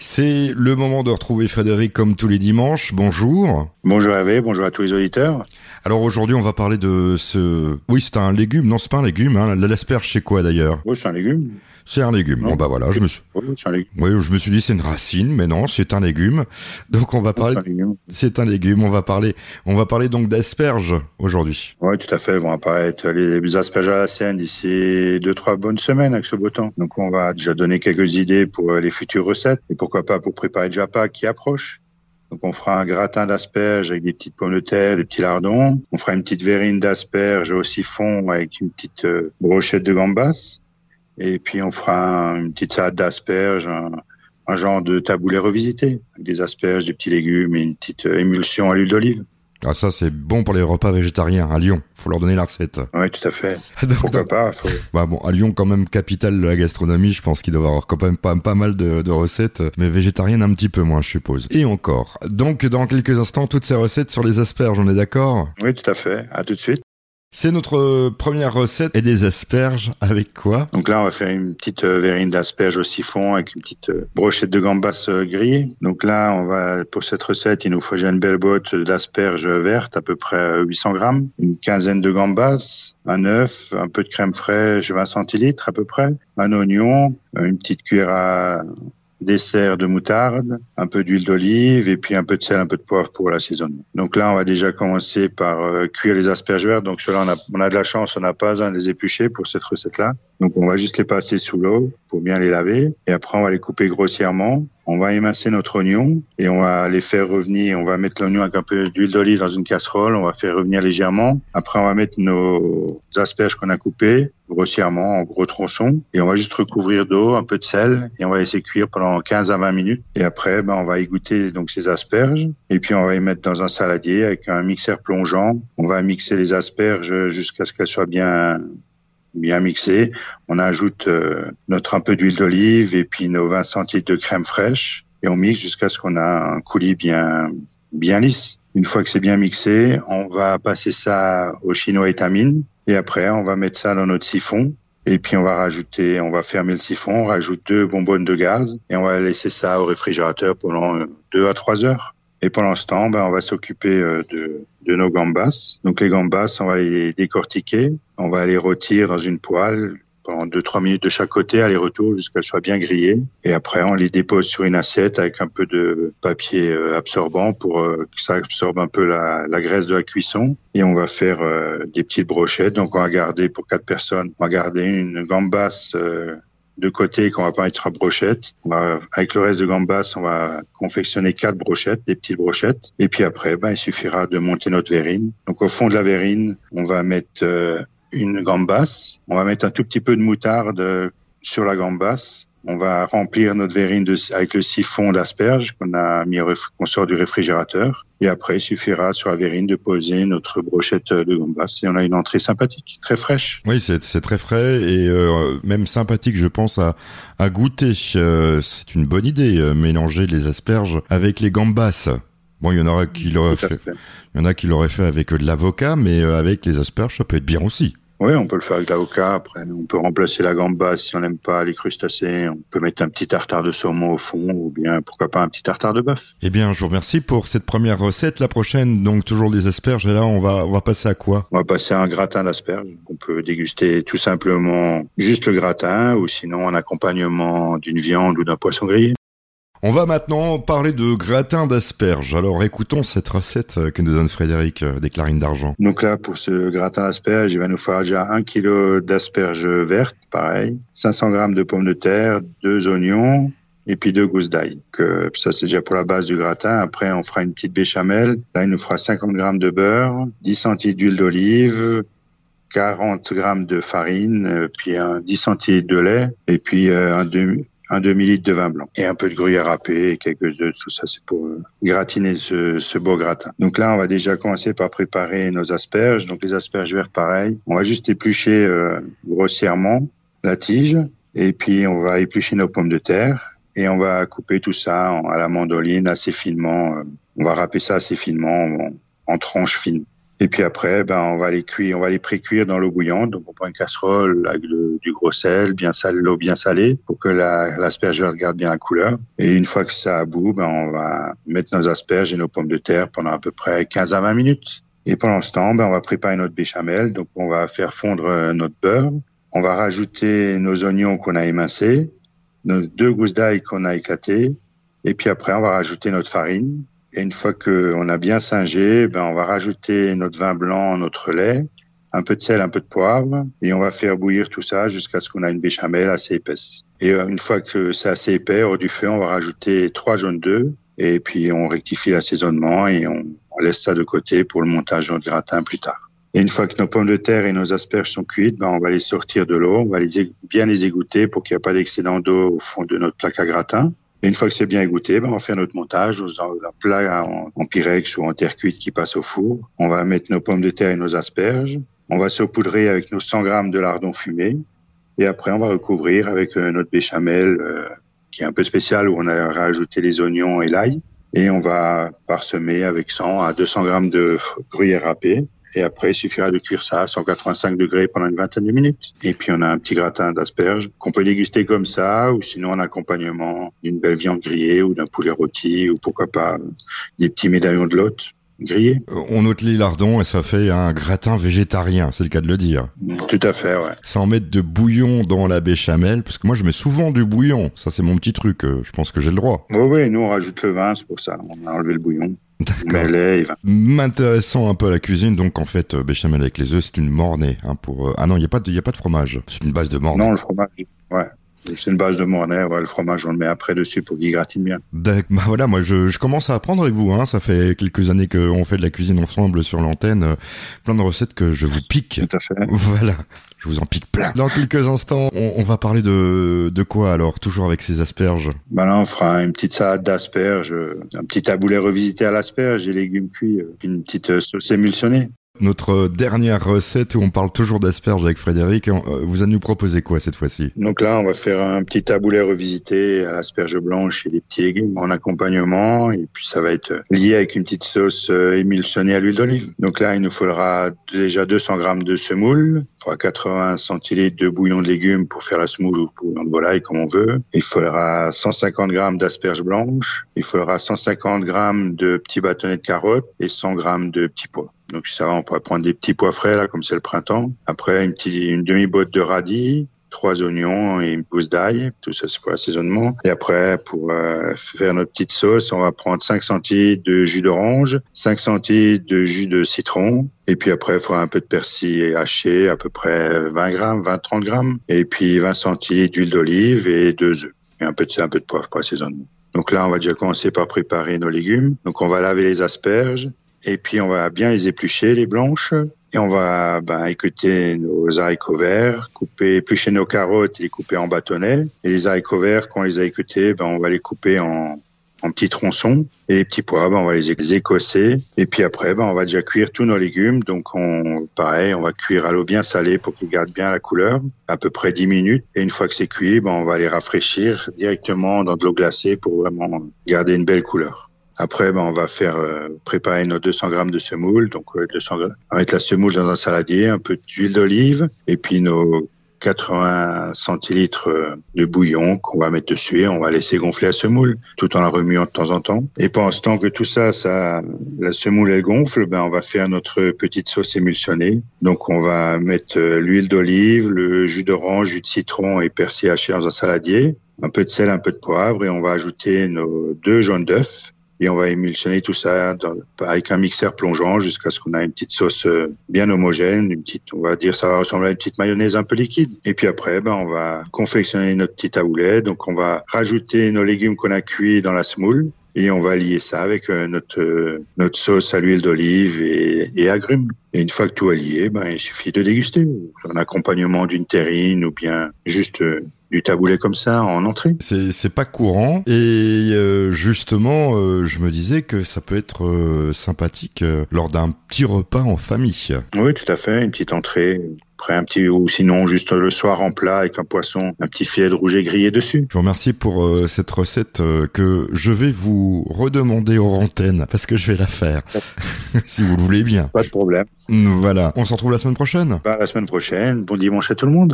C'est le moment de retrouver Frédéric comme tous les dimanches. Bonjour. Bonjour Hervé, bonjour à tous les auditeurs. Alors aujourd'hui, on va parler de ce. Oui, c'est un légume. Non, c'est pas un légume. Hein. L'asperge, c'est quoi d'ailleurs? Oui, c'est un légume. C'est un légume. Bon bah voilà, je me suis. Oui, un légume. Oui, je me suis dit c'est une racine, mais non, c'est un légume. Donc on va parler. C'est un légume. C'est un légume. On va parler. On va parler donc d'asperges aujourd'hui. Oui, tout à fait. Vont apparaître les asperges à la Seine d'ici deux trois bonnes semaines avec ce beau temps. Donc on va déjà donner quelques idées pour les futures recettes et pourquoi pas pour préparer déjà pas qui approche. Donc on fera un gratin d'asperges avec des petites pommes de terre, des petits lardons. On fera une petite verrine d'asperges au siphon avec une petite euh, brochette de gambas. Et puis on fera une petite salade d'asperges, un, un genre de taboulet revisité avec des asperges, des petits légumes et une petite euh, émulsion à l'huile d'olive. Ah ça c'est bon pour les repas végétariens à Lyon. Faut leur donner la recette. Oui, tout à fait. Donc, Pourquoi pas faut- Bah bon, à Lyon quand même capitale de la gastronomie, je pense qu'il doit y avoir quand même pas, pas mal de, de recettes, mais végétariennes un petit peu moins, je suppose. Et encore. Donc dans quelques instants, toutes ces recettes sur les asperges, on est d'accord? Oui, tout à fait. À tout de suite. C'est notre première recette et des asperges avec quoi? Donc là, on va faire une petite euh, verrine d'asperges au siphon avec une petite euh, brochette de gambas euh, grillée. Donc là, on va pour cette recette, il nous faut une belle botte d'asperges vertes, à peu près euh, 800 grammes, une quinzaine de gambas, un œuf, un peu de crème fraîche, 20 centilitres à peu près, un oignon, euh, une petite cuillère à dessert de moutarde, un peu d'huile d'olive et puis un peu de sel, un peu de poivre pour l'assaisonnement. Donc là, on va déjà commencer par euh, cuire les asperges vertes. Donc cela, on a, on a de la chance, on n'a pas besoin de les éplucher pour cette recette-là. Donc on va juste les passer sous l'eau pour bien les laver et après on va les couper grossièrement. On va émincer notre oignon et on va les faire revenir. On va mettre l'oignon avec un peu d'huile d'olive dans une casserole. On va faire revenir légèrement. Après, on va mettre nos asperges qu'on a coupées grossièrement en gros tronçons et on va juste recouvrir d'eau, un peu de sel et on va laisser cuire pendant 15 à 20 minutes. Et après, ben, on va égoutter donc ces asperges et puis on va les mettre dans un saladier avec un mixeur plongeant. On va mixer les asperges jusqu'à ce qu'elles soient bien bien mixées. On ajoute euh, notre un peu d'huile d'olive et puis nos 20 centilitres de crème fraîche et on mixe jusqu'à ce qu'on a un coulis bien bien lisse. Une fois que c'est bien mixé, on va passer ça au chinois étamine et après on va mettre ça dans notre siphon et puis on va rajouter, on va fermer le siphon, on rajoute deux bonbonnes de gaz et on va laisser ça au réfrigérateur pendant euh, deux à trois heures. Et pendant ce temps, ben, on va s'occuper euh, de, de nos gambas. Donc les gambas, on va les décortiquer, on va les rôtir dans une poêle pendant deux trois minutes de chaque côté, aller-retour jusqu'à ce qu'elles soient bien grillées. Et après, on les dépose sur une assiette avec un peu de papier euh, absorbant pour euh, que ça absorbe un peu la, la graisse de la cuisson. Et on va faire euh, des petites brochettes. Donc on va garder pour quatre personnes, on va garder une gambasse de côté qu'on va pas mettre à brochette. On va, avec le reste de gambas, on va confectionner quatre brochettes, des petites brochettes. Et puis après, ben, il suffira de monter notre verrine. Donc au fond de la verrine, on va mettre euh, une gambasse. On va mettre un tout petit peu de moutarde euh, sur la gambasse. On va remplir notre verrine de, avec le siphon d'asperges qu'on a mis, qu'on sort du réfrigérateur. Et après, il suffira sur la verrine de poser notre brochette de gambas et on a une entrée sympathique, très fraîche. Oui, c'est c'est très frais et euh, même sympathique, je pense, à, à goûter. Euh, c'est une bonne idée, euh, mélanger les asperges avec les gambas. Bon, il y en aura qui l'auraient fait, fait. il y en a qui l'auraient fait avec euh, de l'avocat, mais euh, avec les asperges, ça peut être bien aussi. Oui, on peut le faire avec l'avocat. Après, on peut remplacer la gambasse si on n'aime pas les crustacés. On peut mettre un petit tartare de saumon au fond ou bien, pourquoi pas, un petit tartare de bœuf. Eh bien, je vous remercie pour cette première recette. La prochaine, donc toujours des asperges. Et là, on va, on va passer à quoi? On va passer à un gratin d'asperges. On peut déguster tout simplement juste le gratin ou sinon en accompagnement d'une viande ou d'un poisson grillé. On va maintenant parler de gratin d'asperges. Alors, écoutons cette recette euh, que nous donne Frédéric euh, des Clarines d'Argent. Donc là, pour ce gratin d'asperges, il va nous falloir déjà un kilo d'asperges vertes, pareil, 500 grammes de pommes de terre, deux oignons, et puis deux gousses d'ail. Que ça, c'est déjà pour la base du gratin. Après, on fera une petite béchamel. Là, il nous fera 50 grammes de beurre, 10 centilitres d'huile d'olive, 40 grammes de farine, euh, puis un 10 centilitres de lait, et puis euh, un demi, un demi-litre de vin blanc et un peu de gruyère râpée et quelques œufs. Tout ça, c'est pour euh, gratiner ce, beau gratin. Donc là, on va déjà commencer par préparer nos asperges. Donc les asperges vertes, pareil. On va juste éplucher euh, grossièrement la tige et puis on va éplucher nos pommes de terre et on va couper tout ça à la mandoline assez finement. euh, on va râper ça assez finement en, en tranches fines. Et puis après, ben, on va les cuire, on va les pré-cuire dans l'eau bouillante. Donc, on prend une casserole avec du gros sel, bien salé, l'eau bien salée pour que l'asperge la, garde bien la couleur. Et une fois que ça bout, ben, on va mettre nos asperges et nos pommes de terre pendant à peu près 15 à 20 minutes. Et pendant ce temps, ben, on va préparer notre béchamel. Donc, on va faire fondre euh, notre beurre. On va rajouter nos oignons qu'on a émincés, nos deux gousses d'ail qu'on a éclatées. Et puis après, on va rajouter notre farine. Et une fois qu'on a bien singé, ben, on va rajouter notre vin blanc, notre lait, un peu de sel, un peu de poivre, et on va faire bouillir tout ça jusqu'à ce qu'on a une béchamel assez épaisse. Et euh, une fois que c'est assez épais, hors du feu, on va rajouter trois jaunes d'œufs, et puis on rectifie l'assaisonnement et on, laisse ça de côté pour le montage de gratin plus tard. Et une fois que nos pommes de terre et nos asperges sont cuites, ben on va les sortir de l'eau, on va les bien les égoutter pour qu'il n'y ait pas d'excédent d'eau au fond de notre plaque à gratin. Et une fois que c'est bien égoutté, ben on va faire notre montage dans un plat en, pyrex ou en terre cuite qui passe au four. On va mettre nos pommes de terre et nos asperges. On va saupoudrer avec nos 100 grammes de lardon fumé. Et après, on va recouvrir avec euh, notre béchamel euh, qui est un peu spécial où on a rajouté les oignons et l'ail et on va parsemer avec 100 à 200 grammes de gruyère râpée. Et après, il suffira de cuire ça à 185 degrés pendant une vingtaine de minutes. Et puis, on a un petit gratin d'asperges qu'on peut déguster comme ça, ou sinon en accompagnement d'une belle viande grillée ou d'un poulet rôti, ou pourquoi pas des petits médaillons de lotte grillé. Euh, on ôte les lardons et ça fait un gratin végétarien, c'est le cas de le dire. Tout à fait, ouais. Sans mettre de bouillon dans la béchamel, parce que moi je mets souvent du bouillon, ça c'est mon petit truc, euh, je pense que j'ai le droit. Oui, oui, nous on rajoute le vin, c'est pour ça, on a enlevé le bouillon. D'accord. M'intéressant un peu à la cuisine, donc en fait, euh, béchamel avec les œufs, c'est une mornay. Hein, pour Ah non, il n'y a, pas de, y a pas de fromage, c'est une base de mornay. Non, le fromage, ouais. C'est une base de mornay, ouais, le fromage on le met après dessus pour qu'il gratine bien. Bah voilà, moi je, je, commence à apprendre avec vous, hein. ça fait quelques années qu'on fait de la cuisine ensemble sur l'antenne, euh, plein de recettes que je vous pique. Tout à fait. Voilà, je vous en pique plein. Dans quelques instants, on, on va parler de, de quoi alors, toujours avec ces asperges Bah là on fera une petite salade d'asperges, un petit taboulet revisité à l'asperge et légumes cuits, euh, une petite euh, sauce émulsionnée. Notre dernière recette où on parle toujours d'asperges avec Frédéric, euh, vous allez nous proposer quoi cette fois-ci? Donc là, on va faire un petit taboulet revisité à l'asperge blanche et des petits légumes en accompagnement. Et puis ça va être lié avec une petite sauce euh, émulsionnée à l'huile d'olive. Donc là, il nous faudra déjà 200 grammes de semoule, il faudra 80 centilitres de bouillon de légumes pour faire la semoule ou bouillon de volaille comme on veut. Il faudra 150 grammes d'asperges blanches. Il faudra 150 grammes de petits bâtonnets de carottes et 100 grammes de petits pois. Donc ça on pourrait prendre des petits pois frais là, comme c'est le printemps. Après une petite, une demi botte de radis, trois oignons et une pousse d'ail. Tout ça c'est pour l'assaisonnement. Et après pour euh, faire notre petite sauce, on va prendre 5 centilitres de jus d'orange, 5 centilitres de jus de citron. Et puis après, il faudra un peu de persil haché, à peu près 20 grammes, 20-30 grammes. Et puis 20 centilitres d'huile d'olive et deux œufs. Et un peu de, un peu de poivre pour l'assaisonnement. Donc là, on va déjà commencer par préparer nos légumes. Donc on va laver les asperges. Et puis on va bien les éplucher, les blanches. Et on va ben, écouter nos haricots verts, couper, éplucher nos carottes et les couper en bâtonnets. Et les haricots verts, quand on les a écoutés, ben, on va les couper en, en petits tronçons. Et les petits pois, ben, on va les écosser. Et puis après, ben, on va déjà cuire tous nos légumes. Donc on, pareil, on va cuire à l'eau bien salée pour qu'ils gardent bien la couleur, à peu près 10 minutes. Et une fois que c'est cuit, ben, on va les rafraîchir directement dans de l'eau glacée pour vraiment garder une belle couleur. Après, ben, on va faire euh, préparer nos 200 grammes de semoule. Donc, euh, 200 grammes. On va mettre la semoule dans un saladier, un peu d'huile d'olive, et puis nos 80 centilitres de bouillon qu'on va mettre dessus et on va laisser gonfler la semoule tout en la remuant de temps en temps. Et pendant que tout ça, ça, la semoule elle gonfle, ben on va faire notre petite sauce émulsionnée. Donc on va mettre l'huile d'olive, le jus d'orange, jus de citron et persil haché dans un saladier, un peu de sel, un peu de poivre et on va ajouter nos deux jaunes d'œufs et on va émulsionner tout ça avec un mixeur plongeant jusqu'à ce qu'on a une petite sauce euh, bien homogène, une petite, on va dire, ça va ressembler à une petite mayonnaise un peu liquide. Et puis après, ben, on va confectionner notre petit taboulette. Donc, on va rajouter nos légumes qu'on a cuits dans la semoule et on va lier ça avec euh, notre euh, notre sauce à l'huile d'olive et, et agrumes. Et une fois que tout est lié, ben il suffit de déguster en accompagnement d'une terrine ou bien juste du taboulet comme ça en entrée. C'est c'est pas courant et euh, justement euh, je me disais que ça peut être euh, sympathique lors d'un petit repas en famille. Oui, tout à fait, une petite entrée Après un petit ou sinon juste le soir en plat avec un poisson, un petit filet de rouget grillé dessus. Je vous remercie pour euh, cette recette euh, que je vais vous redemander aux antennes parce que je vais la faire si vous le voulez bien. Pas de problème. Voilà. On se retrouve la semaine prochaine. Bah, la semaine prochaine. Bon dimanche à tout le monde.